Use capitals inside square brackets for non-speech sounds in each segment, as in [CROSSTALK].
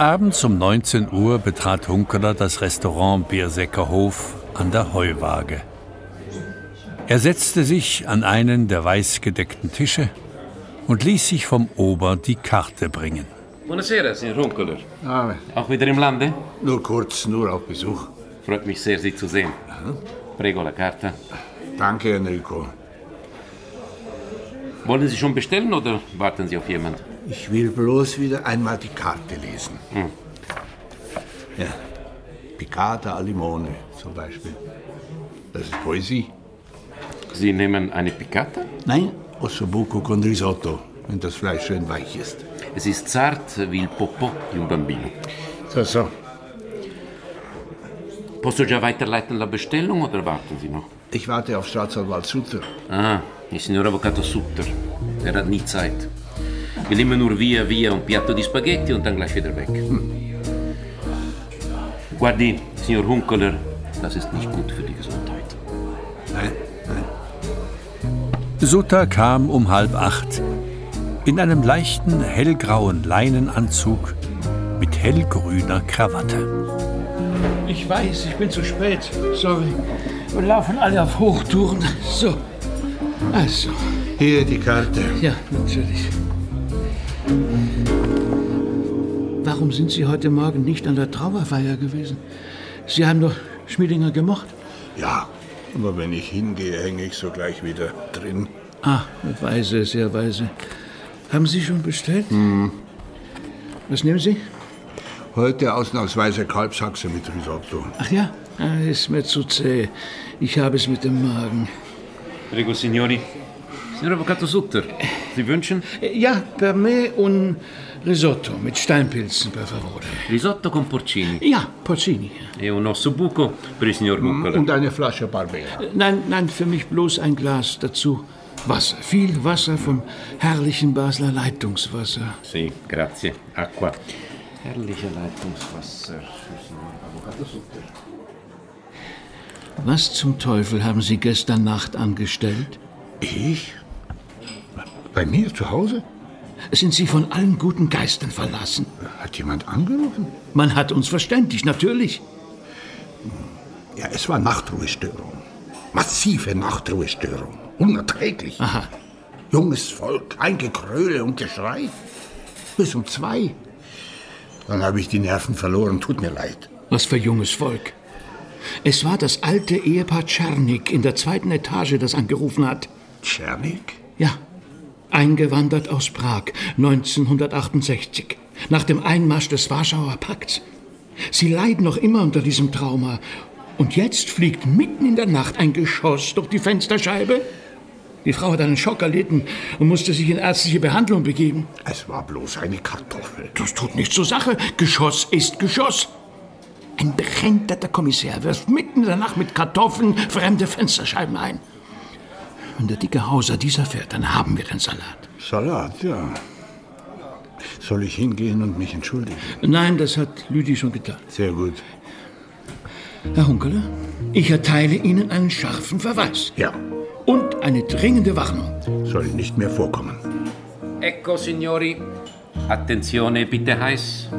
Abends um 19 Uhr betrat Hunkeler das Restaurant Biersäcker Hof an der Heuwaage. Er setzte sich an einen der weißgedeckten Tische und ließ sich vom Ober die Karte bringen. Buonasera, Signor Hunkeler. Ah, Auch wieder im Lande? nur kurz, nur auf Besuch. Freut mich sehr, Sie zu sehen. Prego la carta. Danke, Enrico. Wollen Sie schon bestellen oder warten Sie auf jemand? Ich will bloß wieder einmal die Karte lesen. Ja. Piccata al limone zum Beispiel. Das ist Poesie. Sie nehmen eine Piccata? Nein, ossobuco con risotto, wenn das Fleisch schön weich ist. Es ist zart wie il popò di un bambino. So, so. Posso già weiterleiten la Bestellung oder warten Sie noch? Ich warte auf Staatsanwalt Sutter. Ah, il signor Avvocato Sutter. Er hat nie Zeit. Will immer nur via via un piatto di spaghetti und dann gleich wieder weg. Guardi, Signor Hunkeler, das ist nicht gut für die Gesundheit. Nein, nein. Sutter kam um halb acht in einem leichten hellgrauen Leinenanzug mit hellgrüner Krawatte. Ich weiß, ich bin zu spät. Sorry. Wir laufen alle auf Hochtouren. So. Also, Hier die Karte. ja, natürlich. Warum sind Sie heute Morgen nicht an der Trauerfeier gewesen? Sie haben doch Schmiedinger gemocht. Ja, aber wenn ich hingehe, hänge ich sogleich wieder drin. Ah, weise, sehr weise. Haben Sie schon bestellt? Was nehmen Sie? Heute ausnahmsweise Kalbshaxe mit Risotto. Ach ja, ah, ist mir zu zäh. Ich habe es mit dem Magen. Prego, Signori. Signor Avvocato Sutter, Sie wünschen? Ja, per me un Risotto mit Steinpilzen, per favore. Risotto con porcini Ja, Porcini. e un osso buco per il signor Hunkeler. Und eine Flasche Barbera. Nein, nein, für mich bloß ein Glas dazu. Wasser, viel Wasser vom herrlichen Basler Leitungswasser. Sì, grazie. Acqua. Herrliche Leitungswasser. Was zum Teufel haben Sie gestern Nacht angestellt? Ich? Bei mir zu Hause? Sind Sie von allen guten Geistern verlassen? Hat jemand angerufen? Man hat uns verständigt, natürlich. Ja, es war Nachtruhestörung. Massive Nachtruhestörung. Unerträglich. Aha. Junges Volk, ein Gekröle und Geschrei. Bis um zwei. Dann habe ich die Nerven verloren, tut mir leid. Was für junges Volk. Es war das alte Ehepaar Czernik in der zweiten Etage, das angerufen hat. Tschernik? Ja, eingewandert aus Prag 1968, nach dem Einmarsch des Warschauer Pakts. Sie leiden noch immer unter diesem Trauma. Und jetzt fliegt mitten in der Nacht ein Geschoss durch die Fensterscheibe. Die Frau hat einen Schock erlitten und musste sich in ärztliche Behandlung begeben. Es war bloß eine Kartoffel. Das tut nichts zur Sache. Geschoss ist Geschoss. Ein berenteter Kommissär wirft mitten in der Nacht mit Kartoffeln fremde Fensterscheiben ein. Wenn der dicke Hauser dieser fährt, dann haben wir den Salat. Salat, ja. Soll ich hingehen und mich entschuldigen? Nein, das hat Lüdi schon getan. Sehr gut. Herr Hunkeler, ich erteile Ihnen einen scharfen Verweis Ja, und eine dringende Warnung. soll nicht mehr vorkommen. Ecco, Signori. Attenzione, bitte heiß.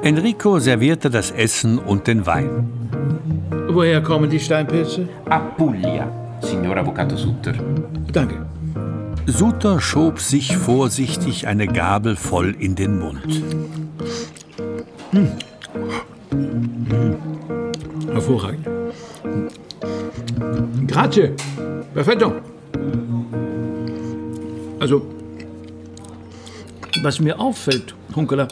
Enrico servierte das Essen und den Wein. Woher kommen die Steinpilze? Apuglia, Signor Avvocato Sutter. Danke. Suter schob sich vorsichtig eine Gabel voll in den Mund. Hervorragend. Grazie. Perfetto. Also, was mir auffällt, Hunkeler,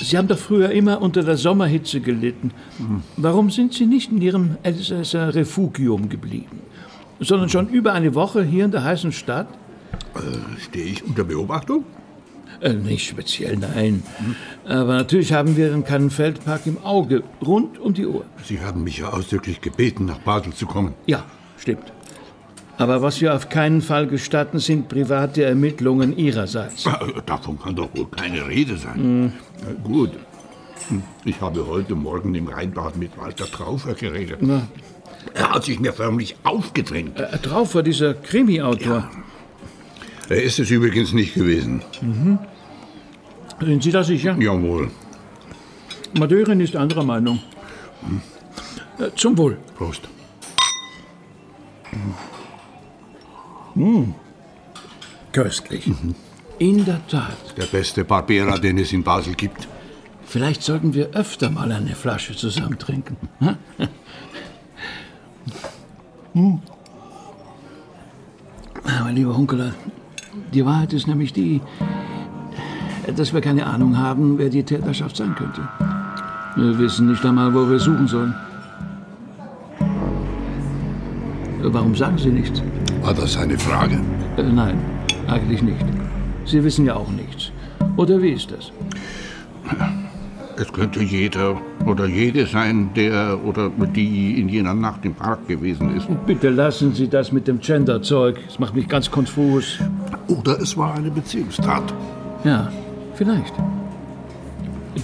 Sie haben doch früher immer unter der Sommerhitze gelitten. Warum sind Sie nicht in Ihrem Elsässer Refugium geblieben, sondern schon über eine Woche hier in der heißen Stadt? Stehe ich unter Beobachtung? Äh, nicht speziell, nein. Aber natürlich haben wir den Kannenfeldpark im Auge, rund um die Uhr. Sie haben mich ja ausdrücklich gebeten, nach Basel zu kommen. Ja, stimmt. Aber was wir auf keinen Fall gestatten, sind private Ermittlungen Ihrerseits. Ah, Davon kann doch wohl keine Rede sein. Na gut. Hm, Ich habe heute Morgen im Rheinbad mit Walter Traufer geredet. Er hat sich mir förmlich aufgedrängt. Äh, drauf war dieser Krimi-Autor. Er ist es übrigens nicht gewesen. Sind Sie da sicher? Jawohl. Madeurin ist anderer Meinung. Äh, zum Wohl. Prost. Köstlich. In der Tat. Der beste Barbera, den es in Basel gibt. Vielleicht sollten wir öfter mal eine Flasche zusammen trinken. [LAUGHS] Hm? Aber lieber Hunkeler, die Wahrheit ist nämlich die, dass wir keine Ahnung haben, wer die Täterschaft sein könnte. Wir wissen nicht einmal, wo wir suchen sollen. Warum sagen Sie nichts? War das eine Frage? Äh, nein, eigentlich nicht. Sie wissen ja auch nichts. Oder wie ist das? [LAUGHS] Es könnte jeder oder jede sein, der oder die in jener Nacht im Park gewesen ist. Bitte lassen Sie das mit dem Gender-Zeug. Das macht mich ganz konfus. Oder es war eine Beziehungstat. Ja, vielleicht.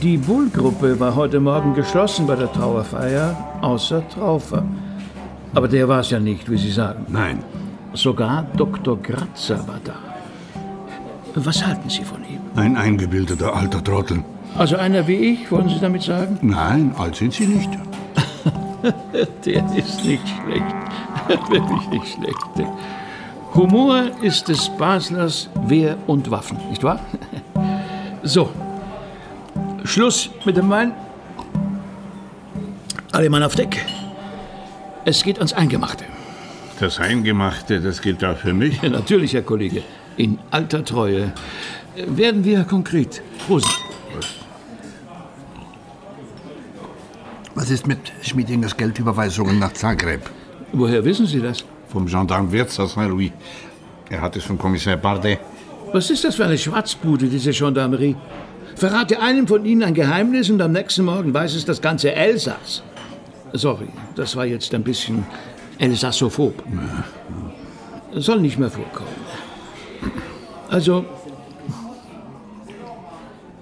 Die Bull-Gruppe war heute Morgen geschlossen bei der Trauerfeier, außer Traufer. Aber der war es ja nicht, wie Sie sagen. Nein. Sogar Dr. Gratzer war da. Was halten Sie von ihm? Ein eingebildeter alter Trottel. Also einer wie ich, wollen Sie damit sagen? Nein, alt sind Sie nicht. [LAUGHS] Der ist nicht schlecht. [LAUGHS] Wirklich nicht schlecht. Humor ist des Baslers Wehr und Waffen, nicht wahr? [LAUGHS] So. Schluss mit dem Wein. Alle Mann auf Deck. Es geht ans Eingemachte. Das Eingemachte, das gilt auch für mich. Ja, natürlich, Herr Kollege. In alter Treue. Werden wir konkret. Prost. Was ist mit Schmiedingers Geldüberweisungen nach Zagreb? Woher wissen Sie das? Vom Gendarme Wirtz aus Saint-Louis. Er hat es von Kommissar Bardet. Was ist das für eine Schwarzbude, diese Gendarmerie? Verrate einem von Ihnen ein Geheimnis und am nächsten Morgen weiß es das ganze Elsass. Sorry, das war jetzt ein bisschen Elsassophob. Soll nicht mehr vorkommen. Also,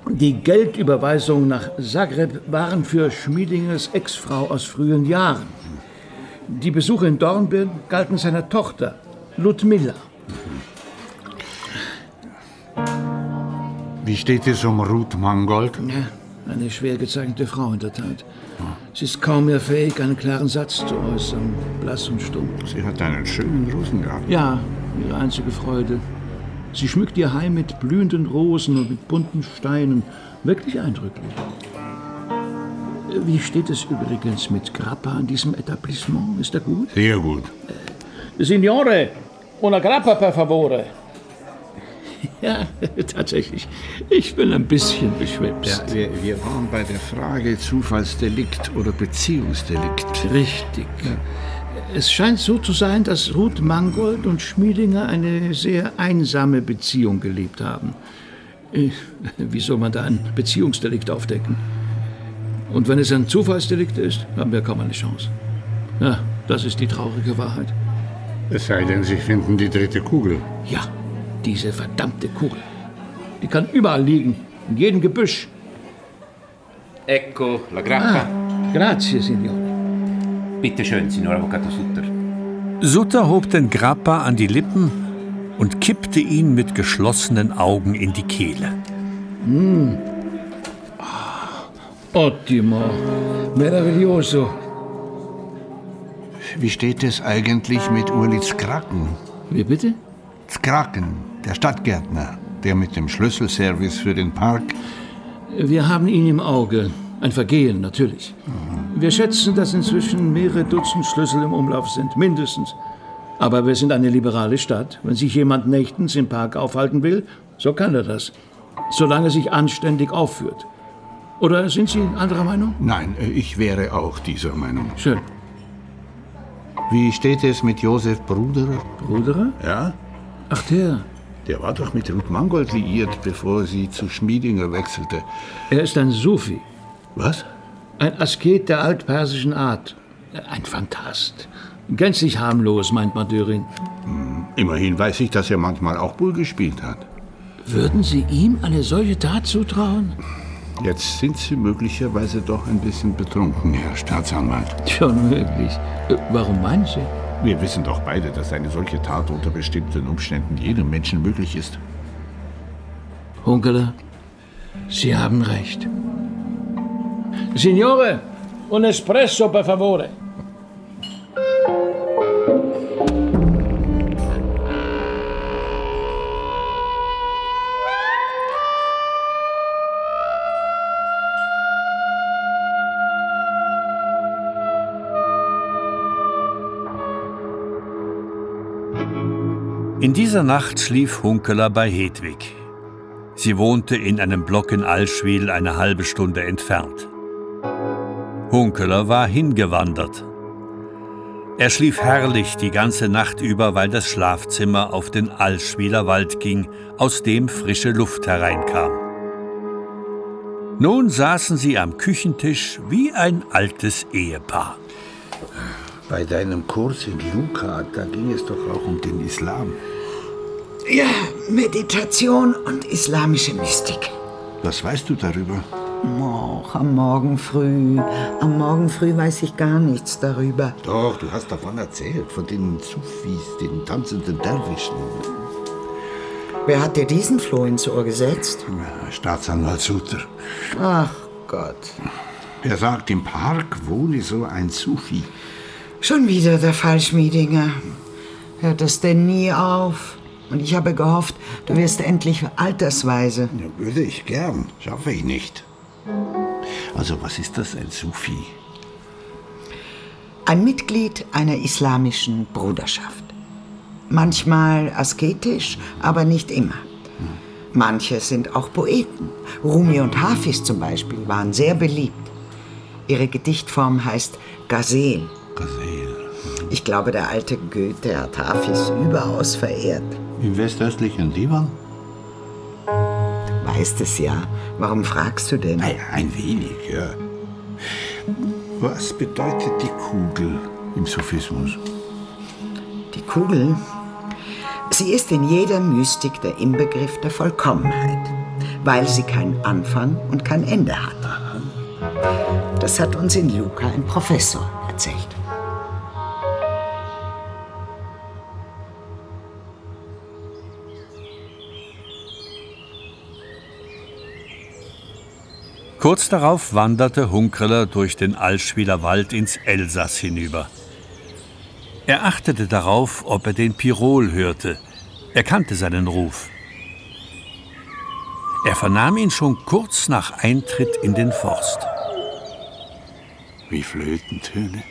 die Geldüberweisungen nach Zagreb waren für Schmiedingers Ex-Frau aus frühen Jahren. Die Besuche in Dornbirn galten seiner Tochter, Ludmilla. Wie steht es um Ruth Mangold? Ja, eine schwer gezeichnete Frau in der Tat. Sie ist kaum mehr fähig, einen klaren Satz zu äußern, blass und stumm. Sie hat einen schönen Rosen gehabt. Ja, ihre einzige Freude. Sie schmückt ihr Heim mit blühenden Rosen und mit bunten Steinen. Wirklich eindrücklich. Wie steht es übrigens mit Grappa in diesem Etablissement? Ist er gut? Sehr gut. Signore, una grappa per favore. [LAUGHS] Ja, tatsächlich. Ich bin ein bisschen beschwipst. wir, wir waren bei der Frage Zufallsdelikt oder Beziehungsdelikt. Richtig. Es scheint so zu sein, dass Ruth Mangold und Schmiedinger eine sehr einsame Beziehung gelebt haben. Äh, Wie soll man da ein Beziehungsdelikt aufdecken? Und wenn es ein Zufallsdelikt ist, haben wir kaum eine Chance. Ja, das ist die traurige Wahrheit. Es sei denn, Sie finden die dritte Kugel. Ja, diese verdammte Kugel. Die kann überall liegen, in jedem Gebüsch. Ecco la grappa. Grazie, Signore. Bitte schön, Signor Avvocato Sutter. Sutter hob den Grappa an die Lippen und kippte ihn mit geschlossenen Augen in die Kehle. Ottimo. Meraviglioso. Wie steht es eigentlich mit Uli Skraken? Wie bitte? Skraken, der Stadtgärtner, der mit dem Schlüsselservice für den Park. Wir haben ihn im Auge. Ein Vergehen, natürlich. Wir schätzen, dass inzwischen mehrere Dutzend Schlüssel im Umlauf sind, mindestens. Aber wir sind eine liberale Stadt. Wenn sich jemand nächtens im Park aufhalten will, so kann er das. Solange er sich anständig aufführt. Oder sind Sie anderer Meinung? Nein, äh, ich wäre auch dieser Meinung. Schön. Wie steht es mit Josef Bruderer? Bruderer? Ja? Ach, der. Der war doch mit Ruth Mangold liiert, bevor sie zu Schmiedinger wechselte. Er ist ein Sufi. Was? Ein Asket der altpersischen Art. Ein Phantast. Gänzlich harmlos, meint Madurin. Hm, immerhin weiß ich, dass er manchmal auch Bull gespielt hat. Würden Sie ihm eine solche Tat zutrauen? Jetzt sind Sie möglicherweise doch ein bisschen betrunken, Herr Staatsanwalt. Schon möglich. Äh, warum meinen Sie? Wir wissen doch beide, dass eine solche Tat unter bestimmten Umständen jedem Menschen möglich ist. Hunkeler, Sie haben recht. Signore, un espresso per favore. In dieser Nacht schlief Hunkeler bei Hedwig. Sie wohnte in einem Block in Allschwil eine halbe Stunde entfernt. Hunkeler war hingewandert. Er schlief herrlich die ganze Nacht über, weil das Schlafzimmer auf den Allschwiler Wald ging, aus dem frische Luft hereinkam. Nun saßen sie am Küchentisch wie ein altes Ehepaar. Bei deinem Kurs in Luca, da ging es doch auch um den Islam. Ja, Meditation und islamische Mystik. Was weißt du darüber? Oh, am Morgen früh. Am Morgen früh weiß ich gar nichts darüber. Doch, du hast davon erzählt, von den Sufis, den tanzenden Derwischen. Wer hat dir diesen Floh ins Ohr gesetzt? Staatsanwalt Suter. Ach Gott. Er sagt, im Park wohne so ein Sufi. Schon wieder der Fallschmiedinger. Hört das denn nie auf? Und ich habe gehofft, du wirst endlich altersweise. Ja, würde ich gern. Schaffe ich nicht. Also, was ist das, ein Sufi? Ein Mitglied einer islamischen Bruderschaft. Manchmal asketisch, aber nicht immer. Manche sind auch Poeten. Rumi und Hafiz zum Beispiel waren sehr beliebt. Ihre Gedichtform heißt Gazel. Gazel. Ich glaube, der alte Goethe hat Hafiz überaus verehrt. Im westöstlichen Liban? Weißt es ja. Warum fragst du denn? Naja, ein wenig, ja. Was bedeutet die Kugel im Sufismus? Die Kugel? Sie ist in jeder Mystik der Inbegriff der Vollkommenheit, weil sie keinen Anfang und kein Ende hat. Das hat uns in Luca ein Professor erzählt. Kurz darauf wanderte Hunkeler durch den Allschwiler Wald ins Elsass hinüber. Er achtete darauf, ob er den Pirol hörte. Er kannte seinen Ruf. Er vernahm ihn schon kurz nach Eintritt in den Forst. Wie Flötentöne.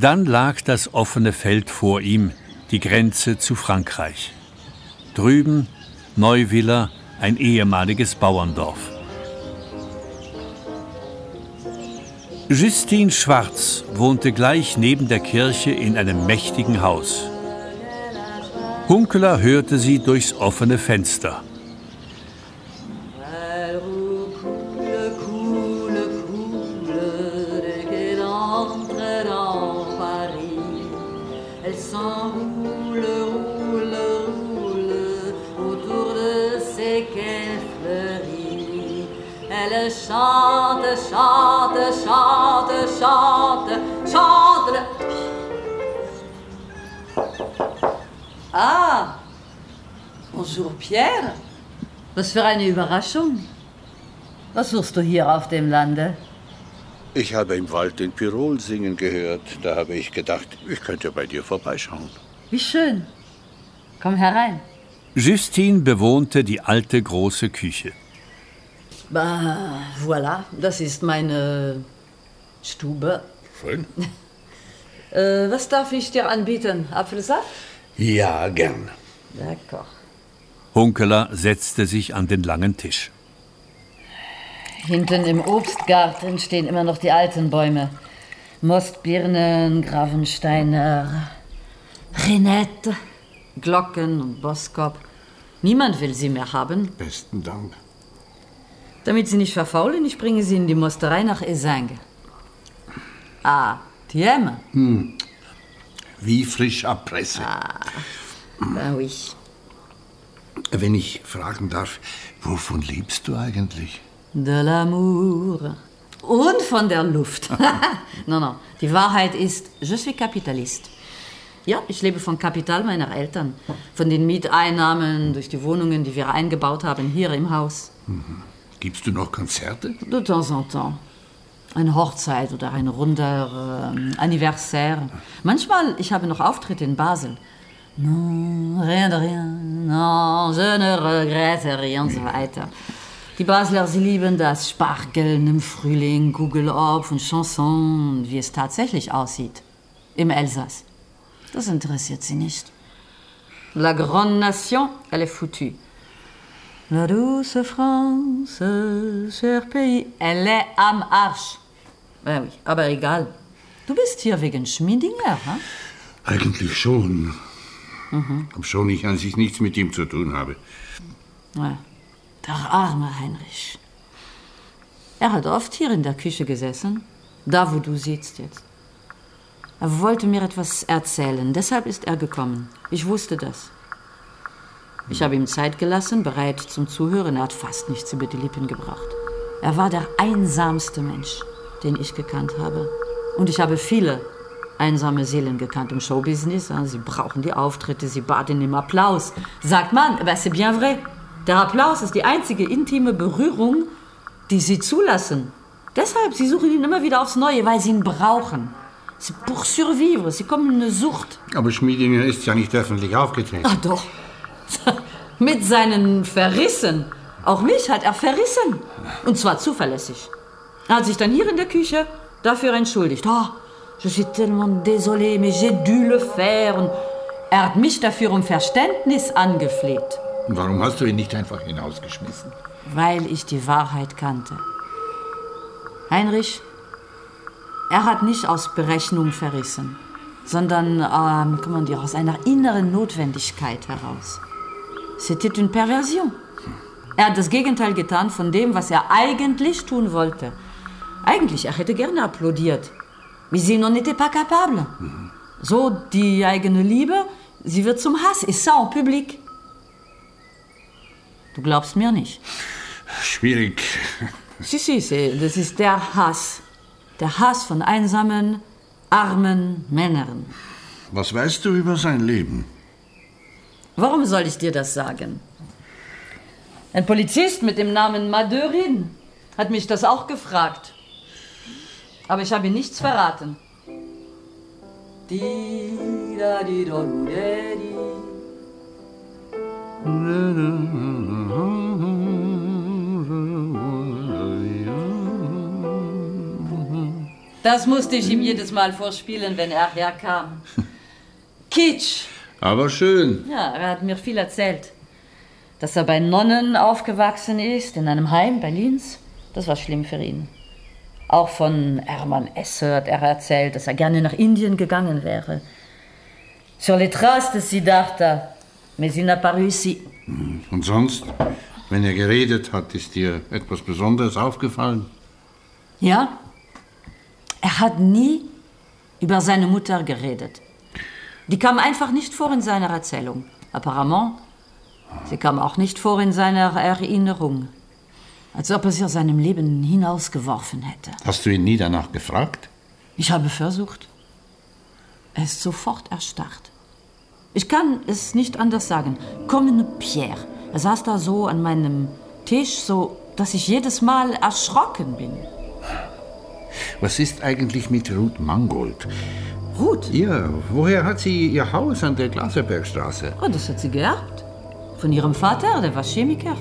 Dann lag das offene Feld vor ihm, die Grenze zu Frankreich. Drüben Neuviller, ein ehemaliges Bauerndorf. Justine Schwarz wohnte gleich neben der Kirche in einem mächtigen Haus. Hunkeler hörte sie durchs offene Fenster. Was für eine Überraschung. Was suchst du hier auf dem Lande? Ich habe im Wald den Pirol singen gehört. Da habe ich gedacht, ich könnte bei dir vorbeischauen. Wie schön. Komm herein. Justine bewohnte die alte große Küche. Bah, voilà, das ist meine Stube. Schön. [LAUGHS] äh, was darf ich dir anbieten? Apfelsaft? Ja, gern. D'accord. Hunkeler setzte sich an den langen Tisch. Hinten im Obstgarten stehen immer noch die alten Bäume. Mostbirnen, Gravensteiner, Renette, Glocken und Boskop. Niemand will sie mehr haben. Besten Dank. Damit sie nicht verfaulen, ich bringe sie in die Mosterei nach Esingue. Ah, Tiemme. Wie frisch ab Presse. Ben oui. Wenn ich fragen darf, wovon lebst du eigentlich? De l'amour. Und von der Luft. [LAUGHS] no, no. Die Wahrheit ist, je suis Kapitalist. Ja, ich lebe vom Kapital meiner Eltern. Von den Mieteinnahmen durch die Wohnungen, die wir eingebaut haben hier im Haus. Gibst du noch Konzerte? De temps en temps. Eine Hochzeit oder ein runder ähm, Anniversaire. Manchmal, ich habe noch Auftritte in Basel. Non, rien de rien, non, je ne regrette rien so weiter. Die Basler, sie lieben das Spargeln im Frühling, Kugelopf und Chanson, wie es tatsächlich aussieht. Im Elsass. Das interessiert sie nicht. La grande nation, elle est foutue. La douce France, cher pays, elle est am Arsch. Ja, oui, aber egal. Du bist hier wegen Schmiedinger, hm? Eigentlich schon. Obschon ich an sich nichts mit ihm zu tun habe. Ja, der arme Heinrich. Er hat oft hier in der Küche gesessen, da wo du sitzt jetzt. Er wollte mir etwas erzählen, deshalb ist er gekommen. Ich wusste das. Ich habe ihm Zeit gelassen, bereit zum Zuhören. Er hat fast nichts über die Lippen gebracht. Er war der einsamste Mensch, den ich gekannt habe. Und ich habe viele einsame Seelen gekannt im Showbusiness. Sie brauchen die Auftritte, sie baden im Applaus. Sagt man, aber c'est bien vrai. Der Applaus ist die einzige intime Berührung, die sie zulassen. Deshalb, sie suchen ihn immer wieder aufs Neue, weil sie ihn brauchen. C'est pour survivre, sie kommen in eine Sucht. Aber Schmiedinger ist ja nicht öffentlich aufgetreten. Ach doch. [LAUGHS] Mit seinen Verrissen. Auch mich hat er verrissen. Und zwar zuverlässig. Er hat sich dann hier in der Küche dafür entschuldigt. Oh, je suis tellement désolé, mais j'ai dû le faire. Und er hat mich dafür um Verständnis angefleht, Warum hast du ihn nicht einfach hinausgeschmissen? weil ich die Wahrheit kannte. Heinrich, er hat nicht aus Berechnung verrissen, sondern ähm, comment dire, aus einer inneren Notwendigkeit heraus. C'était une perversion. Er hat das Gegenteil getan von dem, was er eigentlich tun wollte. Eigentlich, er hätte gerne applaudiert. Mais il n'en était pas capable. So, die eigene Liebe, sie wird zum Hass. Et ça en public. Du glaubst mir nicht. Schwierig. [LAUGHS] Si, si, c'est- das ist der Hass. Der Hass von einsamen, armen Männern. Was weißt du über sein Leben? Warum soll ich dir das sagen? Ein Polizist mit dem Namen Madeurin hat mich das auch gefragt. Aber ich habe ihm nichts verraten. Das musste ich ihm jedes Mal vorspielen, wenn er herkam. [LAUGHS] Kitsch! Aber schön. Ja, er hat mir viel erzählt. Dass er bei Nonnen aufgewachsen ist, in einem Heim Berlins, das war schlimm für ihn. Auch von Hermann Esse hat er erzählt, dass er gerne nach Indien gegangen wäre. Sur les traces de Siddhartha, mais il n'a pas réussi. Und sonst, wenn er geredet hat, ist dir etwas Besonderes aufgefallen? Ja, er hat nie über seine Mutter geredet. Die kam einfach nicht vor in seiner Erzählung. Apparemment, sie kam auch nicht vor in seiner Erinnerung. Als ob er sie aus seinem Leben hinausgeworfen hätte. Hast du ihn nie danach gefragt? Ich habe versucht. Er ist sofort erstarrt. Ich kann es nicht anders sagen. Comme Pierre. Er saß da so an meinem Tisch, so dass ich jedes Mal erschrocken bin. Was ist eigentlich mit Ruth Mangold? Ruth, Ja, woher hat sie ihr Haus an der Glaserbergstraße? oh, das hat sie geerbt. Von ihrem Vater, der war Chemiker.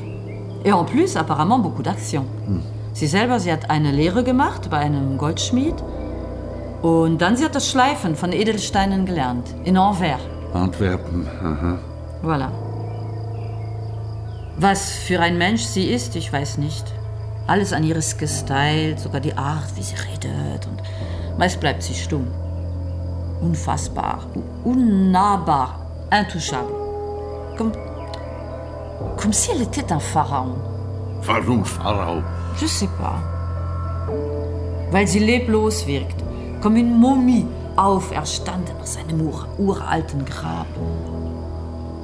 Et en plus, apparemment, beaucoup d'action. Sie selber, sie hat eine Lehre gemacht bei einem Goldschmied. Und dann sie hat das Schleifen von Edelsteinen gelernt. In Anvers. Antwerpen, aha. Voilà. Was für ein Mensch sie ist, ich weiß nicht. Alles an ihres gestylt, sogar die Art, wie sie redet. Und meist bleibt sie stumm. Unfassbar, unnahbar, intouchable. Comme, comme si elle était un pharaon. Warum Pharao? Je sais pas. Weil sie leblos wirkt, comme une Momie, auferstanden aus einem ur uralten Grab.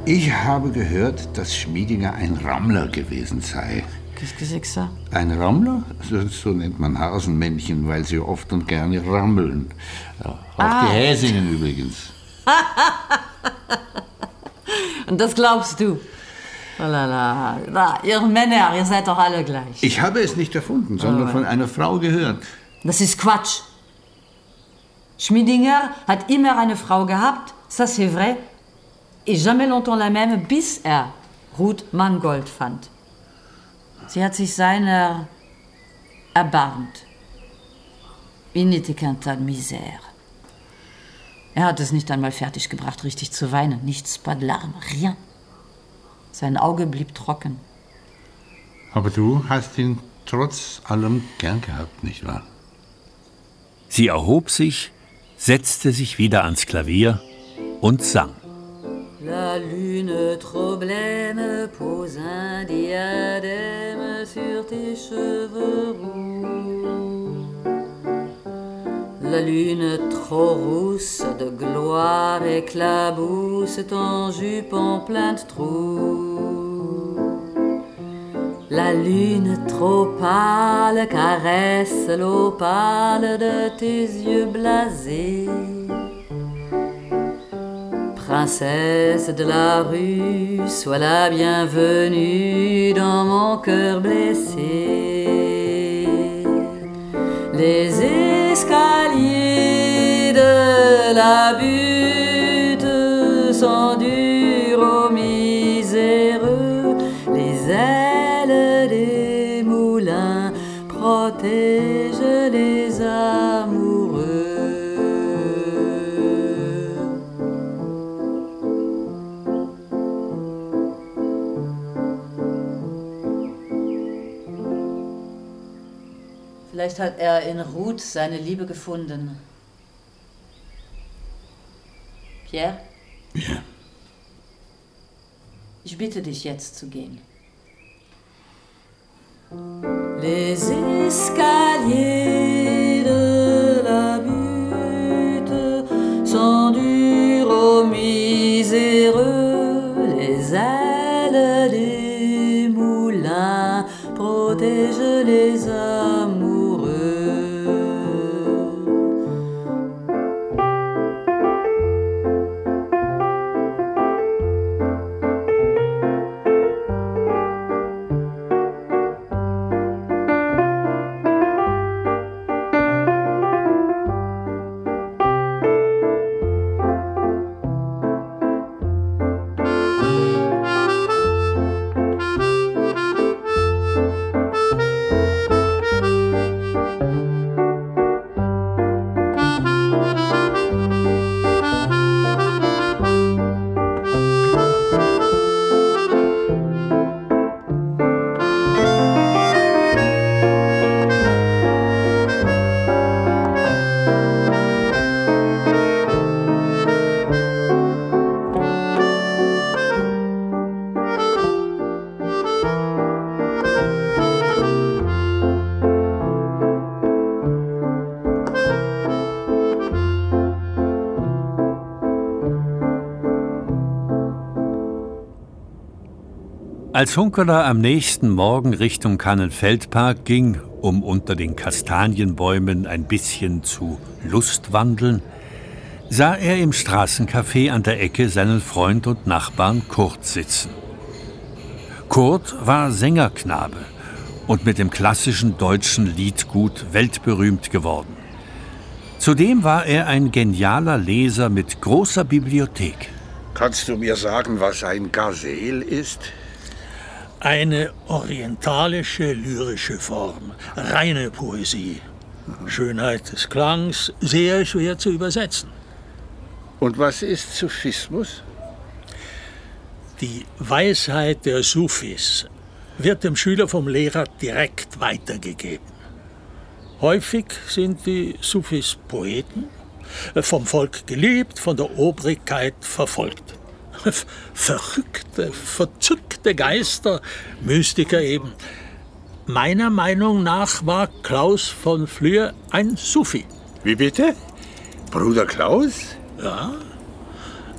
Ich habe gehört, dass Schmiedinger ein Rammler gewesen sei. Ein Rammler? So, nennt man Hasenmännchen, weil sie oft und gerne rammeln. Auch Ah. die Häsinnen übrigens. [LAUGHS] Und das glaubst du? Oh la la. Na, ihr Männer, ihr seid doch alle gleich. Ich habe es nicht erfunden, sondern von einer Frau gehört. Das ist Quatsch. Schmiedinger hat immer eine Frau gehabt, ça c'est vrai, et jamais longtemps la même, bis er Ruth Mangold fand. Sie hat sich seiner erbarmt. Il n'était qu'un tas de misère. Er hat es nicht einmal fertiggebracht, richtig zu weinen. Nichts, pas de larmes, rien. Sein Auge blieb trocken. Aber du hast ihn trotz allem gern gehabt, nicht wahr? Sie erhob sich, setzte sich wieder ans Klavier und sang. La lune trop blême pose un diadème sur tes cheveux roux. La lune trop rousse de gloire éclabousse ton jupe en plein de trous. La lune trop pâle caresse l'opale de tes yeux blasés. Princesse de la rue, sois la bienvenue dans mon cœur blessé. Les de la butte sont durs aux miséreux. Les ailes des moulins protègent les amoureux. Vielleicht hat er in Ruth seine Liebe gefunden. Pierre? Ja. Ich bitte dich jetzt zu gehen. Les escaliers de la butte sont durs aux miséreux. Les ailes des moulins protègent les amoureux. Als Hunkeler am nächsten Morgen Richtung Kannenfeldpark ging, um unter den Kastanienbäumen ein bisschen zu Lustwandeln, sah er im Straßencafé an der Ecke seinen Freund und Nachbarn Kurt sitzen. Kurt war Sängerknabe und mit dem klassischen deutschen Liedgut weltberühmt geworden. Zudem war er ein genialer Leser mit großer Bibliothek. Kannst du mir sagen, was ein Gazel ist? Eine orientalische lyrische Form, reine Poesie. Schönheit des Klangs, sehr schwer zu übersetzen. Und was ist Sufismus? Die Weisheit der Sufis, wird dem Schüler vom Lehrer direkt weitergegeben. Häufig sind die Sufis Poeten, vom Volk geliebt, von der Obrigkeit verfolgt. [LAUGHS] Verrückte, verzückte Geister, Mystiker eben. Meiner Meinung nach war Klaus von Flür ein Sufi. Wie bitte? Bruder Klaus? Ja.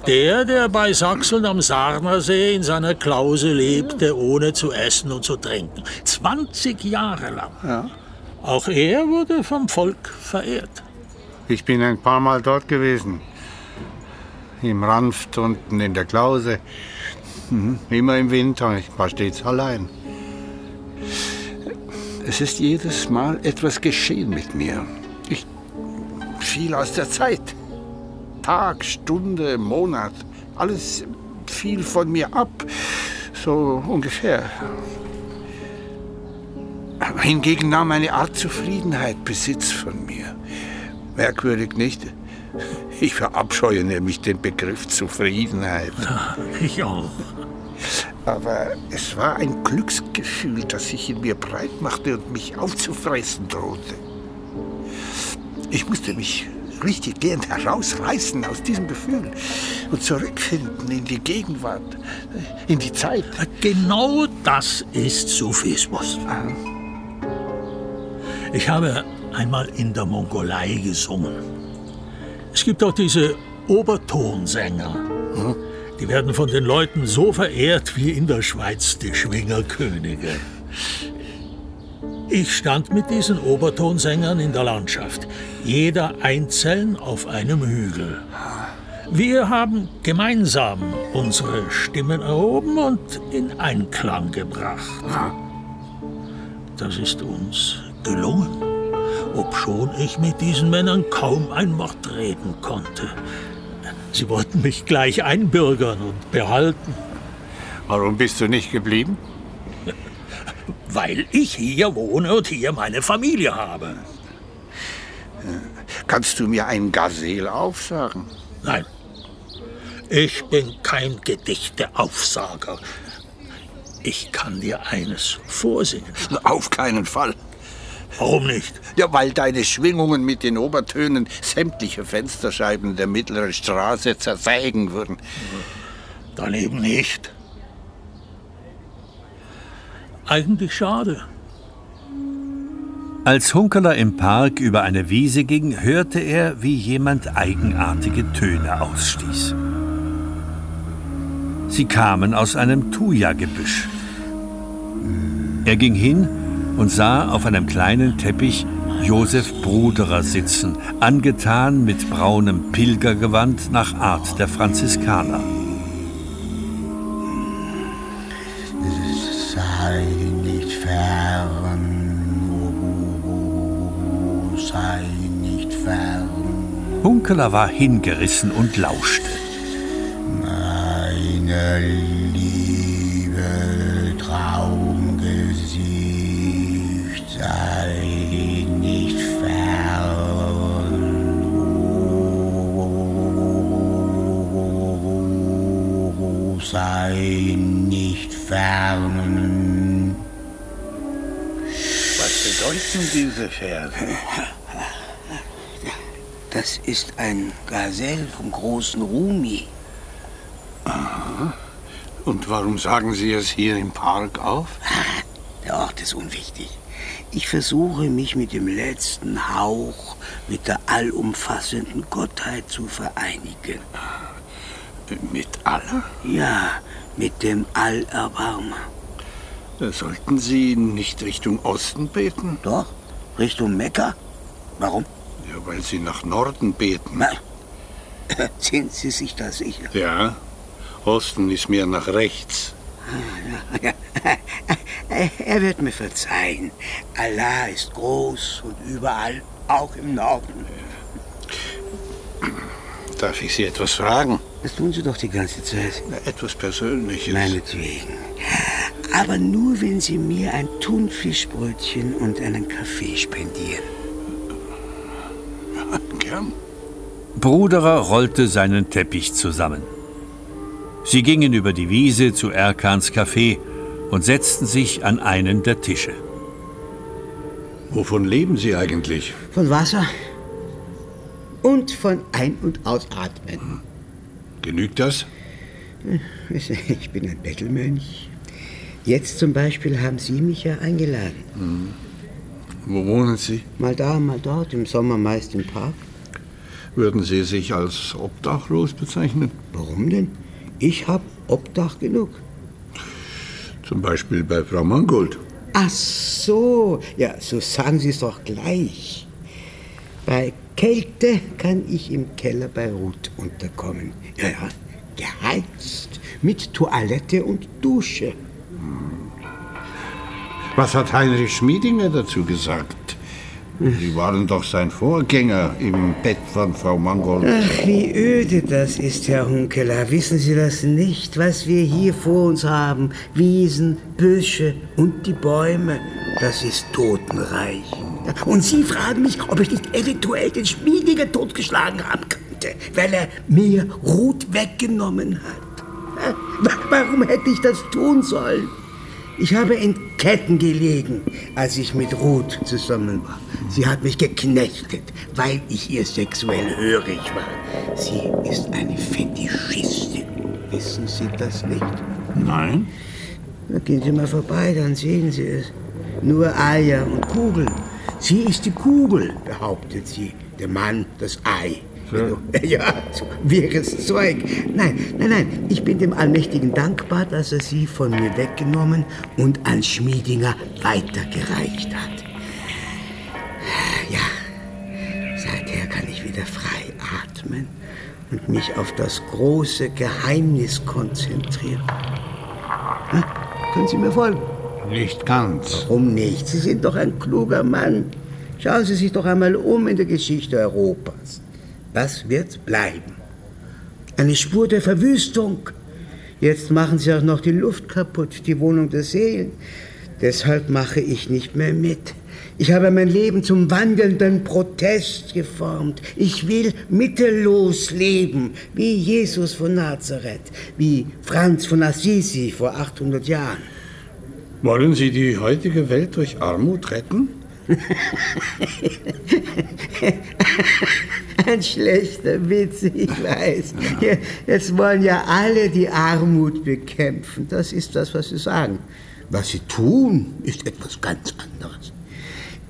Der, der bei Sachseln am Sarnersee in seiner Klause lebte, ohne zu essen und zu trinken. 20 Jahre lang. Ja. Auch er wurde vom Volk verehrt. Ich bin ein paar Mal dort gewesen. Im Ranft unten in der Klause. Mhm. Immer im Winter. Ich war stets allein. Es ist jedes Mal etwas geschehen mit mir. Ich fiel aus der Zeit. Tag, Stunde, Monat. Alles fiel von mir ab. So ungefähr. Hingegen nahm eine Art Zufriedenheit Besitz von mir. Merkwürdig nicht? Ich verabscheue nämlich den Begriff Zufriedenheit. Ich auch. Aber es war ein Glücksgefühl, das sich in mir breit machte und mich aufzufressen drohte. Ich musste mich richtig gehend herausreißen aus diesem Gefühl und zurückfinden in die Gegenwart, in die Zeit. Genau das ist Sufismus. Ich habe einmal in der Mongolei gesungen. Es gibt auch diese Obertonsänger. Die werden von den Leuten so verehrt wie in der Schweiz die Schwingerkönige. Ich stand mit diesen Obertonsängern in der Landschaft, jeder einzeln auf einem Hügel. Wir haben gemeinsam unsere Stimmen erhoben und in Einklang gebracht. Das ist uns gelungen, obschon ich mit diesen Männern kaum ein Wort reden konnte. Sie wollten mich gleich einbürgern und behalten. Warum bist du nicht geblieben? [LAUGHS] Weil ich hier wohne und hier meine Familie habe. Kannst du mir ein Gazelle aufsagen? Nein, ich bin kein Gedichteaufsager. Ich kann dir eines vorsingen. Auf keinen Fall. Warum nicht? Ja, weil deine Schwingungen mit den Obertönen sämtliche Fensterscheiben der mittleren Straße zerzeigen würden. Dann eben nicht. Eigentlich schade. Als Hunkeler im Park über eine Wiese ging, hörte er, wie jemand eigenartige Töne ausstieß. Sie kamen aus einem Thuja-Gebüsch. Er ging hin und sah auf einem kleinen Teppich Josef Bruderer sitzen, angetan mit braunem Pilgergewand nach Art der Franziskaner. Sei nicht fern, sei nicht fern. Hunkeler war hingerissen und lauschte. Meine Sei nicht fern. Was bedeuten diese Verse? Das ist ein Gazelle vom großen Rumi. Und warum sagen Sie es hier im Park auf? [LAUGHS] Der Ort ist unwichtig. Ich versuche mich mit dem letzten Hauch, mit der allumfassenden Gottheit zu vereinigen. Mit aller? Ja, mit dem Allerbarmer. Sollten Sie nicht Richtung Osten beten? Doch, Richtung Mekka. Warum? Ja, weil Sie nach Norden beten. Na, [LAUGHS] sind Sie sich da sicher? Ja, Osten ist mehr nach rechts. [LAUGHS] Er wird mir verzeihen. Allah ist groß und überall, auch im Norden. Darf ich Sie etwas fragen? Das tun Sie doch die ganze Zeit. Na, Etwas Persönliches. Meinetwegen. Aber nur, wenn Sie mir ein Thunfischbrötchen und einen Kaffee spendieren. [LAUGHS] Gern. Bruderer rollte seinen Teppich zusammen. Sie gingen über die Wiese zu Erkans Café und setzten sich an einen der Tische. Wovon leben Sie eigentlich? Von Wasser und von Ein- und Ausatmen. Genügt das? [LAUGHS] Ich bin ein Bettelmönch. Jetzt zum Beispiel haben Sie mich ja eingeladen. Wo wohnen Sie? Mal da, mal dort, im Sommer meist im Park. Würden Sie sich als obdachlos bezeichnen? Warum denn? Ich hab Obdach genug. Zum Beispiel bei Frau Mangold. Ach so, ja, so sagen Sie es doch gleich. Bei Kälte kann ich im Keller bei Ruth unterkommen. Ja, ja, geheizt, mit Toilette und Dusche. Was hat Heinrich Schmiedinger dazu gesagt? Sie waren doch sein Vorgänger im Bett von Frau Mangold. Ach, wie öde das ist, Herr Hunkeler. Wissen Sie das nicht, was wir hier vor uns haben? Wiesen, Büsche und die Bäume. Das ist Totenreich. Und Sie fragen mich, ob ich nicht eventuell den Schmiediger totgeschlagen haben könnte, weil er mir Ruth weggenommen hat. Wa- Warum hätte ich das tun sollen? Ich habe in Ketten gelegen, als ich mit Ruth zusammen war. Sie hat mich geknechtet, weil ich ihr sexuell hörig war. Sie ist eine Fetischistin. Wissen Sie das nicht? Nein? Na, gehen Sie mal vorbei, dann sehen Sie es. Nur Eier und Kugeln. Sie ist die Kugel, behauptet sie. Der Mann das Ei. [LAUGHS] Ja, so wirres Zeug. Nein, nein, nein. Ich bin dem Allmächtigen dankbar, dass er sie von mir weggenommen und an Schmiedinger weitergereicht hat. Ja, seither kann ich wieder frei atmen und mich auf das große Geheimnis konzentrieren. Hm? Können Sie mir folgen? Nicht ganz. Warum nicht? Sie sind doch ein kluger Mann. Schauen Sie sich doch einmal um in der Geschichte Europas. Was wird bleiben? Eine Spur der Verwüstung. Jetzt machen Sie auch noch die Luft kaputt, die Wohnung der Seelen. Deshalb mache ich nicht mehr mit. Ich habe mein Leben zum wandelnden Protest geformt. Ich will mittellos leben, wie Jesus von Nazareth, wie Franz von Assisi vor 800 Jahren. Wollen Sie die heutige Welt durch Armut retten? [LAUGHS] Ein schlechter Witz, ich weiß. Jetzt wollen ja alle die Armut bekämpfen. Das ist das, was sie sagen. Was sie tun, ist etwas ganz anderes.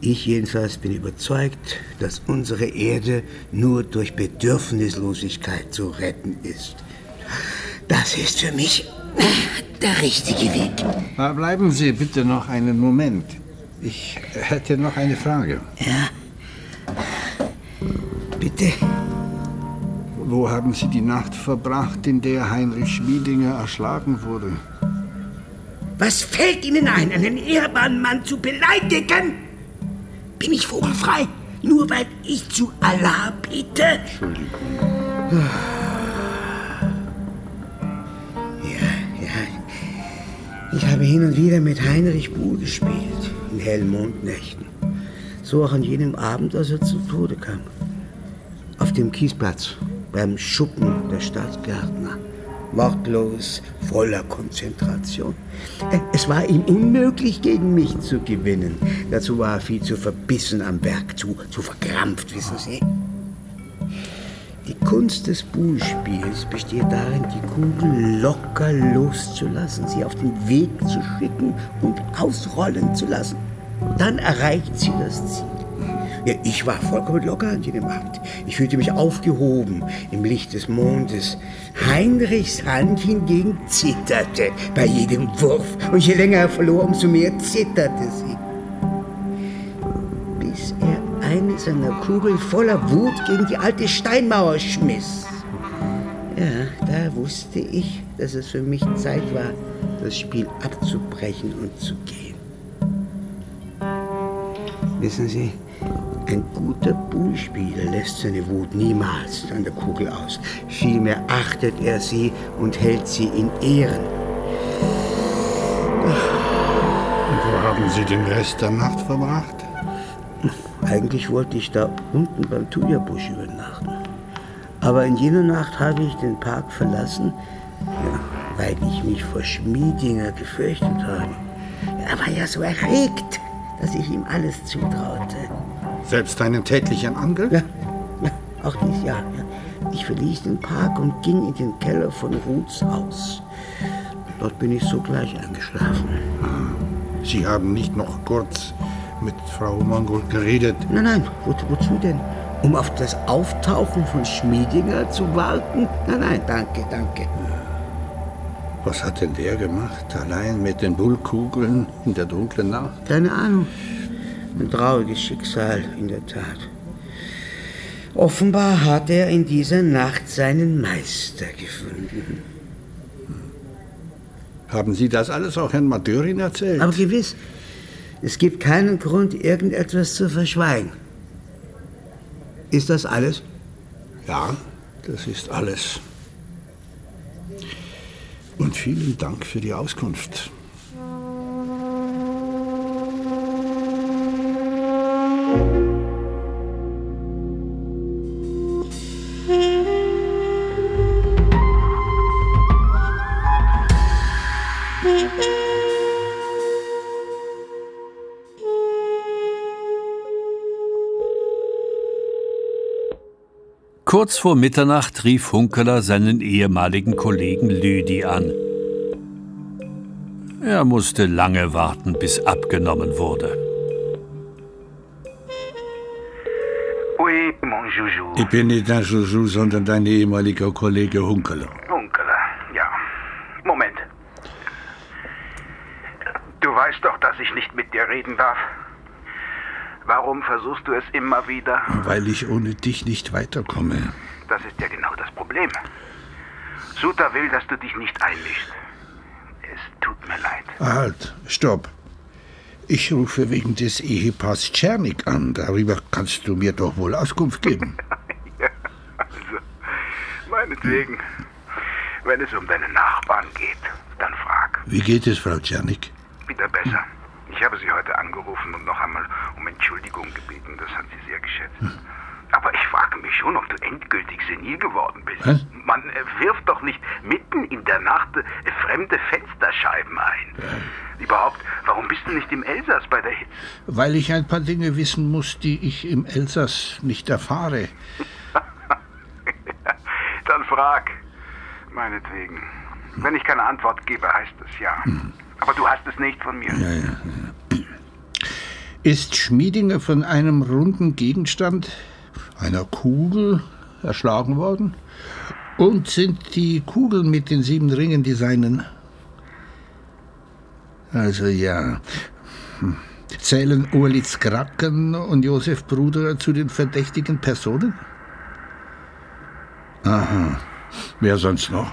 Ich jedenfalls bin überzeugt, dass unsere Erde nur durch Bedürfnislosigkeit zu retten ist. Das ist für mich der richtige Weg. Na, bleiben Sie bitte noch einen Moment. Ich hätte noch eine Frage. Bitte. Wo haben Sie die Nacht verbracht, in der Heinrich Schmiedinger erschlagen wurde? Was fällt Ihnen ein, einen ehrbaren Mann zu beleidigen? Bin ich vogelfrei, nur weil ich zu Allah bete? Entschuldigung. Ich habe hin und wieder mit Heinrich Buhl gespielt, in hellen Mondnächten. So auch an jenem Abend, als er zu Tode kam. Auf dem Kiesplatz, beim Schuppen der Stadtgärtner. Wortlos, voller Konzentration. Äh, Es war ihm unmöglich, gegen mich zu gewinnen. Dazu war er viel zu verbissen am Werk, zu, zu verkrampft, wissen Sie. Die Kunst des Buhlspiels besteht darin, die Kugel locker loszulassen, sie auf den Weg zu schicken und ausrollen zu lassen. Dann erreicht sie das Ziel. Ja, ich war vollkommen locker an jenem Abend. Ich fühlte mich aufgehoben im Licht des Mondes. Heinrichs Hand hingegen zitterte bei jedem Wurf. Und je länger er verlor, umso mehr zitterte sie. Eine seiner Kugeln voller Wut gegen die alte Steinmauer schmiss. Ja, da wusste ich, dass es für mich Zeit war, das Spiel abzubrechen und zu gehen. Wissen Sie, ein guter Bullspieler lässt seine Wut niemals an der Kugel aus. Vielmehr achtet er sie und hält sie in Ehren. Und wo haben Sie den Rest der Nacht verbracht? Eigentlich wollte ich da unten beim Thuja-Busch übernachten. Aber in jener Nacht habe ich den Park verlassen, ja, weil ich mich vor Schmiedinger gefürchtet habe. Er war ja so erregt, dass ich ihm alles zutraute. Selbst einen tätlichen Angriff? Ja, ja auch dies Jahr. Ja. Ich verließ den Park und ging in den Keller von Ruths Haus. Dort bin ich sogleich eingeschlafen. Ah, Sie haben nicht noch kurz mit Frau Mangold geredet? Nein, nein, wo, wozu denn? Um auf das Auftauchen von Schmiedinger zu warten? Nein, nein, danke, danke. Was hat denn der gemacht? Allein mit den Bullkugeln in der dunklen Nacht? Keine Ahnung. Ein trauriges Schicksal, in der Tat. Offenbar hat er in dieser Nacht seinen Meister gefunden. Haben Sie das alles auch Herrn Madurin erzählt? Aber gewiss. Es gibt keinen Grund, irgendetwas zu verschweigen. Ist das alles? Ja, das ist alles. Und vielen Dank für die Auskunft. Kurz vor Mitternacht rief Hunkeler seinen ehemaligen Kollegen Lüdi an. Er musste lange warten, bis abgenommen wurde. Oui, mon Joujou. Ich bin nicht dein Joujou, sondern dein ehemaliger Kollege Hunkeler. Hunkeler, ja. Moment. Du weißt doch, dass ich nicht mit dir reden darf. Warum versuchst du es immer wieder? Weil ich ohne dich nicht weiterkomme. Das ist ja genau das Problem. Suta will, dass du dich nicht einmischst. Es tut mir leid. Halt, stopp. Ich rufe wegen des Ehepaars Czernik an. Darüber kannst du mir doch wohl Auskunft geben. [LAUGHS] ja, also, meinetwegen. Wenn es um deine Nachbarn geht, dann frag. Wie geht es, Frau Czernik? Wieder besser. Ich habe sie heute angerufen und noch einmal um Entschuldigung gebeten. Das hat sie sehr geschätzt. Hm. Aber ich frage mich schon, ob du endgültig senil geworden bist. Was? Man äh, wirft doch nicht mitten in der Nacht äh, fremde Fensterscheiben ein. Ja. Überhaupt, warum bist du nicht im Elsass bei der Hitze? Weil ich ein paar Dinge wissen muss, die ich im Elsass nicht erfahre. [LAUGHS] Dann frag. Meinetwegen. Wenn ich keine Antwort gebe, heißt es ja. Hm. Aber du hast es nicht von mir. Ja, ja, ja. Ist Schmiedinger von einem runden Gegenstand, einer Kugel, erschlagen worden? Und sind die Kugeln mit den sieben Ringen die seinen? Also ja. Hm. Zählen Urlitz Kraken und Josef Bruder zu den verdächtigen Personen? Aha. Wer sonst noch?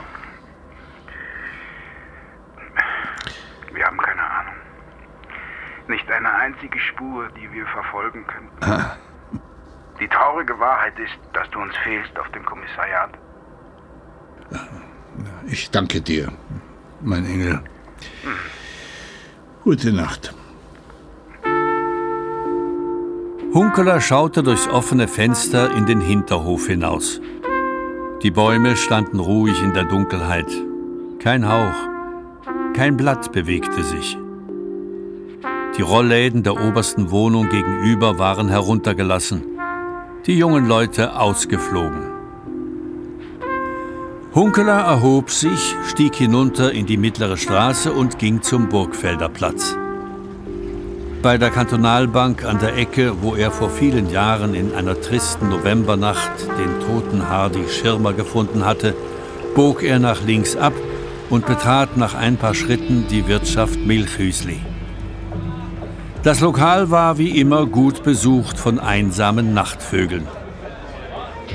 nicht eine einzige Spur, die wir verfolgen könnten. Ah. Die traurige Wahrheit ist, dass du uns fehlst auf dem Kommissariat. Ich danke dir, mein Engel. Hm. Gute Nacht. Hunkeler schaute durchs offene Fenster in den Hinterhof hinaus. Die Bäume standen ruhig in der Dunkelheit. Kein Hauch, kein Blatt bewegte sich. Die Rollläden der obersten Wohnung gegenüber waren heruntergelassen, die jungen Leute ausgeflogen. Hunkeler erhob sich, stieg hinunter in die mittlere Straße und ging zum Burgfelder Platz. Bei der Kantonalbank an der Ecke, wo er vor vielen Jahren in einer tristen Novembernacht den toten Hardy Schirmer gefunden hatte, bog er nach links ab und betrat nach ein paar Schritten die Wirtschaft Milchhüsli. Das Lokal war wie immer gut besucht von einsamen Nachtvögeln.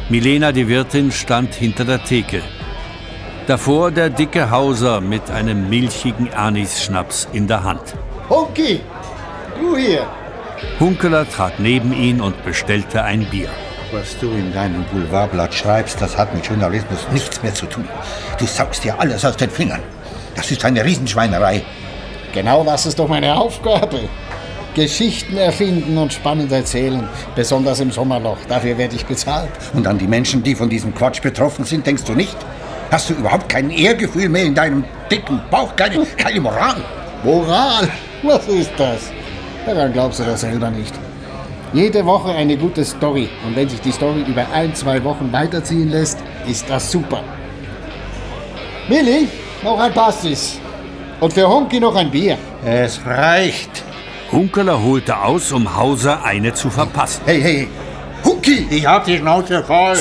Milena, die Wirtin, stand hinter der Theke. Davor der dicke Hauser mit einem milchigen Anis-Schnaps in der Hand. Hunki, du hier! Hunkeler trat neben ihn und bestellte ein Bier. Was du in deinem Boulevardblatt schreibst, das hat mit Journalismus nichts mehr zu tun. Du saugst dir alles aus den Fingern. Das ist eine Riesenschweinerei. Genau das ist doch meine Aufgabe. Geschichten erfinden und spannend erzählen, besonders im Sommerloch. Dafür werde ich bezahlt. Und an die Menschen, die von diesem Quatsch betroffen sind, denkst du nicht? Hast du überhaupt kein Ehrgefühl mehr in deinem dicken Bauch? Keine, keine Moral? Moral? Was ist das? Daran glaubst du doch selber nicht. Jede Woche eine gute Story. Und wenn sich die Story über ein, zwei Wochen weiterziehen lässt, ist das super. Willi, noch ein Pastis. Und für Honki noch ein Bier. Es reicht. Hunkeler holte aus, um Hauser eine zu verpassen. Hey, hey, Hunki! Ich hab die Schnauze voll.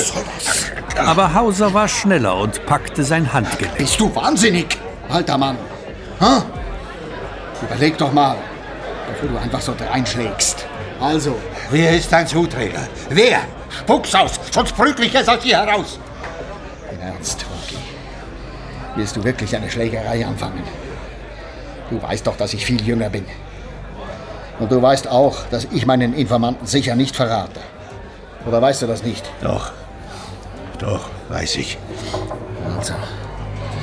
Aber Hauser war schneller und packte sein Handgelenk. Bist du wahnsinnig, alter Mann? Ha? Überleg doch mal, bevor du einfach so einschlägst. Also, Wer ist dein Zuträger? Wer? Spuck's aus, sonst prügel ich es aus dir heraus. in Ernst, Honki. Willst du wirklich eine Schlägerei anfangen? Du weißt doch, dass ich viel jünger bin. Und du weißt auch, dass ich meinen Informanten sicher nicht verrate. Oder weißt du das nicht? Doch, doch, weiß ich. Also,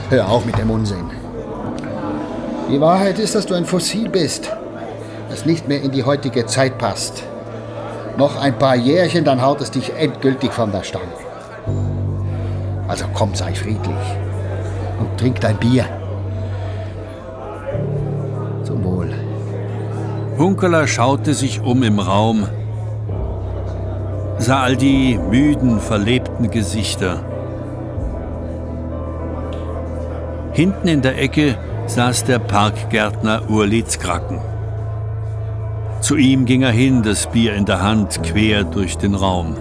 hör auf mit dem Unsinn. Die Wahrheit ist, dass du ein Fossil bist, das nicht mehr in die heutige Zeit passt. Noch ein paar Jährchen, dann haut es dich endgültig von der Stange. Also komm, sei friedlich und trink dein Bier. Hunkeler schaute sich um im Raum, sah all die müden, verlebten Gesichter. Hinten in der Ecke saß der Parkgärtner Urlitz Kracken. Zu ihm ging er hin, das Bier in der Hand, quer durch den Raum.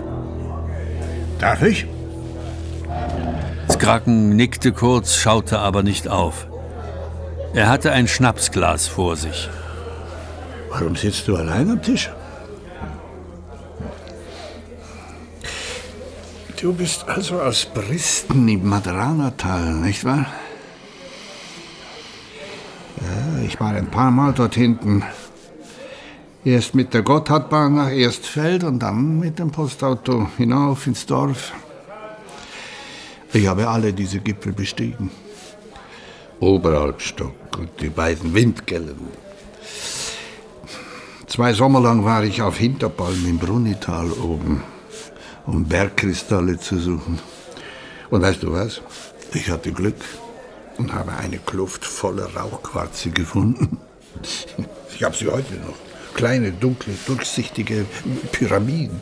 Darf ich? Skracken nickte kurz, schaute aber nicht auf. Er hatte ein Schnapsglas vor sich. Warum sitzt du allein am Tisch? Du bist also aus Bristen im Madranatal, nicht wahr? Ja, ich war ein paar Mal dort hinten. Erst mit der Gotthardbahn nach Erstfeld und dann mit dem Postauto hinauf ins Dorf. Ich habe alle diese Gipfel bestiegen. Oberalpstock und die beiden Windgellen. Zwei Sommer lang war ich auf Hinterpalm im Brunnital oben, um Bergkristalle zu suchen. Und weißt du was? Ich hatte Glück und habe eine Kluft voller Rauchquarze gefunden. [LAUGHS] Ich habe sie heute noch. Kleine, dunkle, durchsichtige Pyramiden.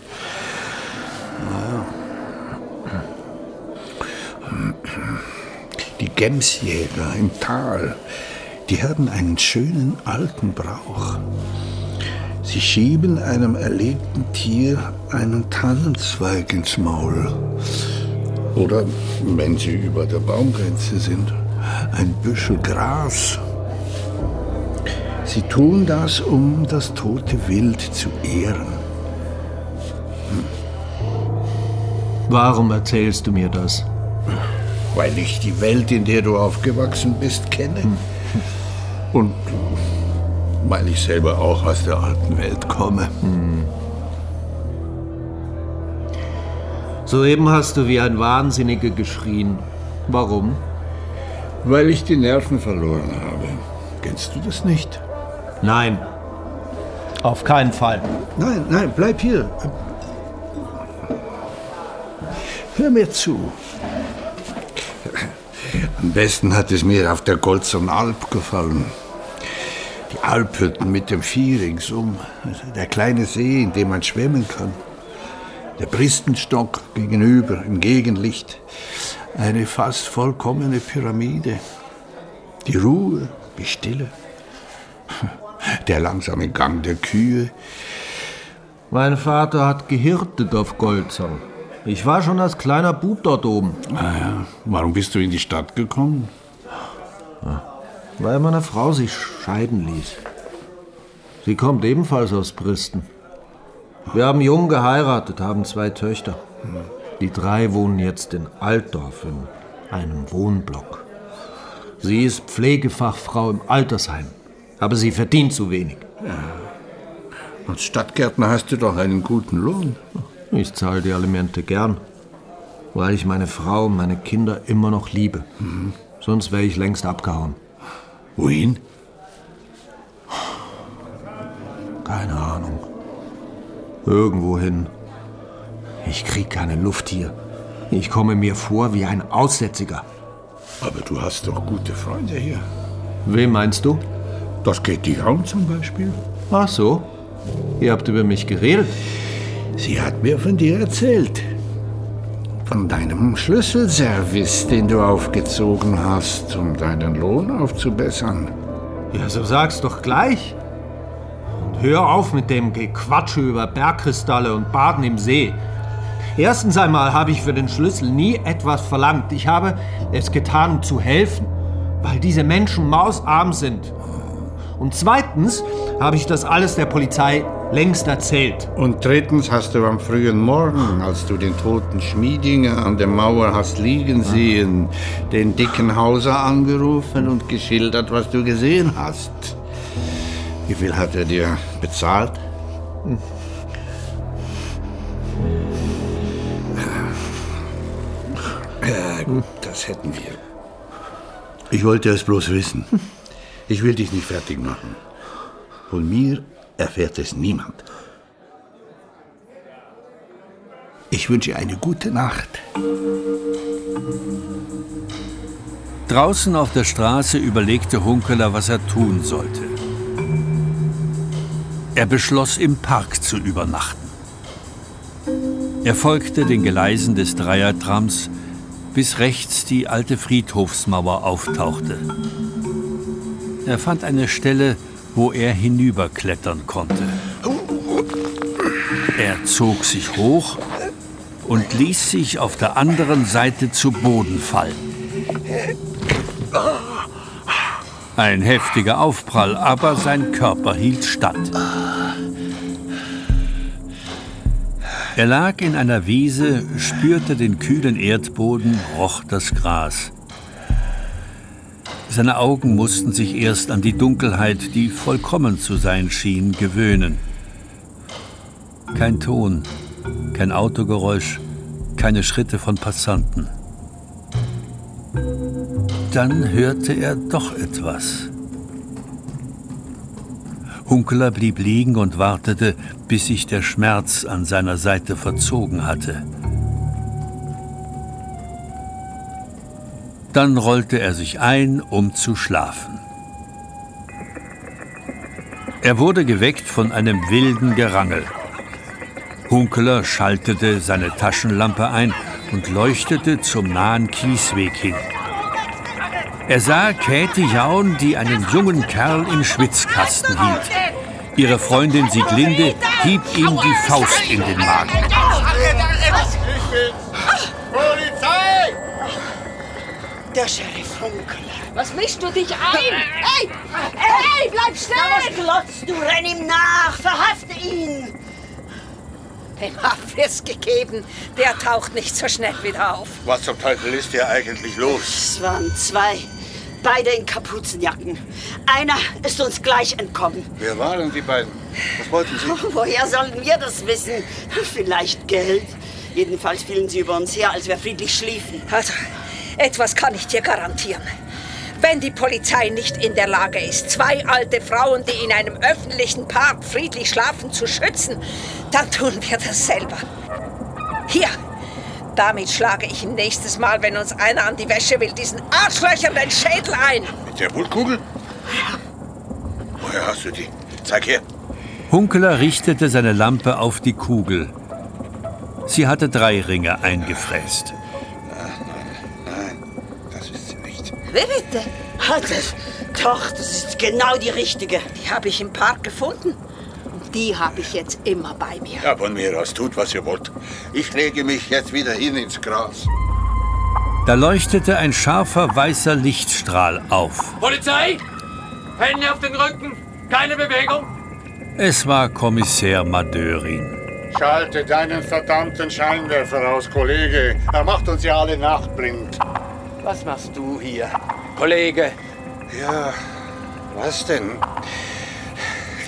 Die Gemsjäger im Tal, die haben einen schönen alten Brauch. Sie schieben einem erlegten Tier einen Tannenzweig ins Maul. Oder, wenn sie über der Baumgrenze sind, ein Büschel Gras. Sie tun das, um das tote Wild zu ehren. Warum erzählst du mir das? Weil ich die Welt, in der du aufgewachsen bist, kenne. Und weil ich selber auch aus der alten Welt komme. Soeben hast du wie ein Wahnsinniger geschrien. Warum? Weil ich die Nerven verloren habe. Kennst du das nicht? Nein. Auf keinen Fall. Nein, nein, bleib hier. Hör mir zu. Am besten hat es mir auf der Golzern Alp gefallen. Die Alphütten mit dem Vieh ringsum. Der kleine See, in dem man schwimmen kann. Der Bristenstock gegenüber im Gegenlicht. Eine fast vollkommene Pyramide. Die Ruhe, die Stille. [LAUGHS] Der langsame Gang der Kühe. Mein Vater hat gehirtet auf Goldzang. Ich war schon als kleiner Bub dort oben. Ah ja, warum bist du in die Stadt gekommen? Weil meine Frau sich scheiden ließ. Sie kommt ebenfalls aus Bristen. Wir haben jung geheiratet, haben zwei Töchter. Die drei wohnen jetzt in Altdorf in einem Wohnblock. Sie ist Pflegefachfrau im Altersheim, aber sie verdient zu wenig. Als Stadtgärtner hast du doch einen guten Lohn. Ich zahle die Alimente gern, weil ich meine Frau und meine Kinder immer noch liebe. Sonst wäre ich längst abgehauen. Wohin? Keine Ahnung. Irgendwohin. Ich krieg keine Luft hier. Ich komme mir vor wie ein Aussätziger. Aber du hast doch gute Freunde hier. Wem meinst du? Das geht die Raum zum Beispiel. Ach so. Ihr habt über mich geredet. Sie hat mir von dir erzählt. Von deinem Schlüsselservice, den du aufgezogen hast, um deinen Lohn aufzubessern. Ja, so sag's doch gleich. Und hör auf mit dem Gequatsche über Bergkristalle und Baden im See. Erstens einmal habe ich für den Schlüssel nie etwas verlangt. Ich habe es getan, um zu helfen, weil diese Menschen mausarm sind. Und zweitens habe ich das alles der Polizei längst erzählt. Und drittens hast du am frühen Morgen, als du den toten Schmiedinger an der Mauer hast liegen sehen, den dicken Hauser angerufen und geschildert, was du gesehen hast. Wie viel hat er dir bezahlt? Ja, gut, das hätten wir. Ich wollte es bloß wissen. Ich will dich nicht fertig machen. Von mir erfährt es niemand. Ich wünsche eine gute Nacht. Draußen auf der Straße überlegte Hunkeler, was er tun sollte. Er beschloss, im Park zu übernachten. Er folgte den Geleisen des Dreiertrams, bis rechts die alte Friedhofsmauer auftauchte. Er fand eine Stelle, wo er hinüberklettern konnte. Er zog sich hoch und ließ sich auf der anderen Seite zu Boden fallen. Ein heftiger Aufprall, aber sein Körper hielt stand. Er lag in einer Wiese, spürte den kühlen Erdboden, roch das Gras. Seine Augen mussten sich erst an die Dunkelheit, die vollkommen zu sein schien, gewöhnen. Kein Ton, kein Autogeräusch, keine Schritte von Passanten. Dann hörte er doch etwas. Hunkeler blieb liegen und wartete, bis sich der Schmerz an seiner Seite verzogen hatte. Dann rollte er sich ein, um zu schlafen. Er wurde geweckt von einem wilden Gerangel. Hunkeler schaltete seine Taschenlampe ein und leuchtete zum nahen Kiesweg hin. Er sah Käthe Jaun, die einen jungen Kerl im Schwitzkasten hielt. Ihre Freundin Sieglinde hieb ihm die Faust in den Magen. Der Sheriff Hunkeler. Was mischst du dich ein? Hey! Hey, bleib Na, was stehen! glotzt du? Renn ihm nach! Verhafte ihn! Dem Abfriss gegeben. Der taucht nicht so schnell wieder auf. Was zum Teufel ist hier eigentlich los? Es waren zwei. Beide in Kapuzenjacken. Einer ist uns gleich entkommen. Wer waren die beiden? Was wollten Sie? Woher sollen wir das wissen? Vielleicht Geld. Jedenfalls fielen sie über uns her, als wir friedlich schliefen. Also, etwas kann ich dir garantieren. Wenn die Polizei nicht in der Lage ist, zwei alte Frauen, die in einem öffentlichen Park friedlich schlafen, zu schützen, dann tun wir das selber. Hier, damit schlage ich nächstes Mal, wenn uns einer an die Wäsche will, diesen Arschlöchern den Schädel ein. Mit der Bultkugel? Woher hast du die? Zeig her. Hunkeler richtete seine Lampe auf die Kugel. Sie hatte drei Ringe eingefräst. Das ist sie nicht. Wie bitte? Hat es? Doch, das ist genau die richtige. Die habe ich im Park gefunden. Und die habe ich jetzt immer bei mir. Ja, von mir aus tut, was ihr wollt. Ich lege mich jetzt wieder hin ins Gras. Da leuchtete ein scharfer weißer Lichtstrahl auf. Polizei! Hände auf den Rücken! Keine Bewegung! Es war Kommissär Madörin. Schalte deinen verdammten Scheinwerfer aus, Kollege. Er macht uns ja alle nachtblind. Was machst du hier, Kollege? Ja, was denn?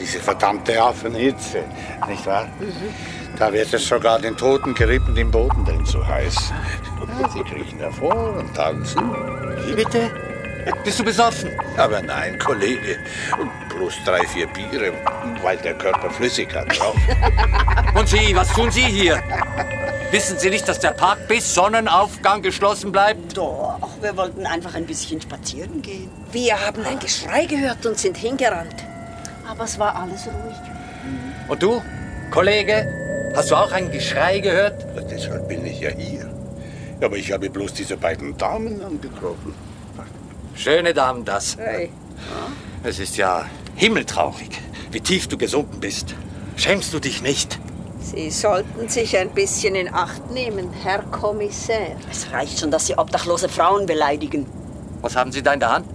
Diese verdammte Affenhitze, nicht wahr? Da wird es sogar den Toten gerippen im Boden denn so heiß. Sie kriechen hervor und tanzen. Wie bitte? Bist du besoffen? Aber nein, Kollege. Bloß drei, vier Biere, weil der Körper Flüssigkeit braucht. [LAUGHS] Und Sie, was tun Sie hier? Wissen Sie nicht, dass der Park bis Sonnenaufgang geschlossen bleibt? Doch, wir wollten einfach ein bisschen spazieren gehen. Wir haben ein Geschrei gehört und sind hingerannt. Aber es war alles ruhig. Und du, Kollege, hast du auch ein Geschrei gehört? Ja, deshalb bin ich ja hier. Aber ich habe bloß diese beiden Damen angetroffen. Schöne Damen, das. Hey. Es ist ja himmeltraurig, wie tief du gesunken bist. Schämst du dich nicht? Sie sollten sich ein bisschen in Acht nehmen, Herr Kommissär. Es reicht schon, dass Sie obdachlose Frauen beleidigen. Was haben Sie da in der Hand?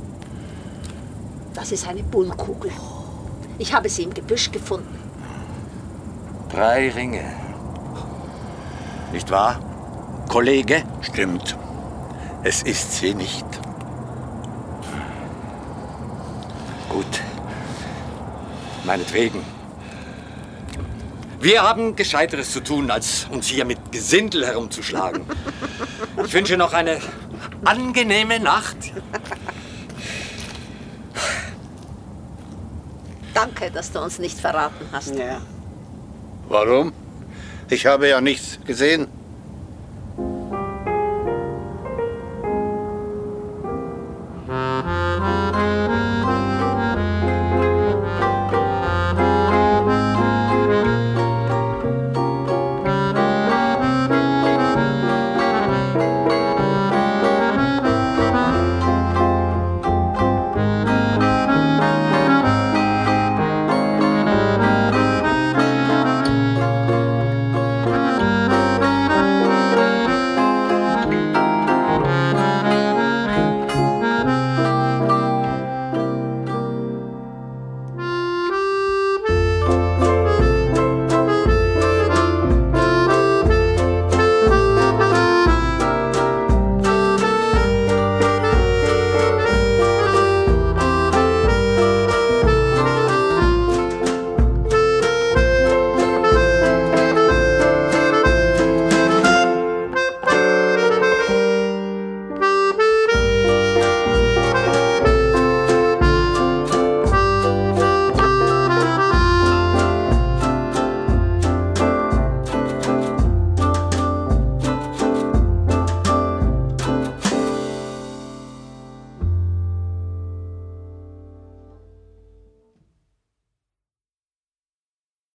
Das ist eine Bullkugel. Ich habe sie im Gebüsch gefunden. Drei Ringe. Nicht wahr, Kollege? Stimmt. Es ist sie nicht. Gut. Meinetwegen. Wir haben Gescheiteres zu tun, als uns hier mit Gesindel herumzuschlagen. Ich wünsche noch eine angenehme Nacht. Danke, dass du uns nicht verraten hast. Ja. Warum? Ich habe ja nichts gesehen.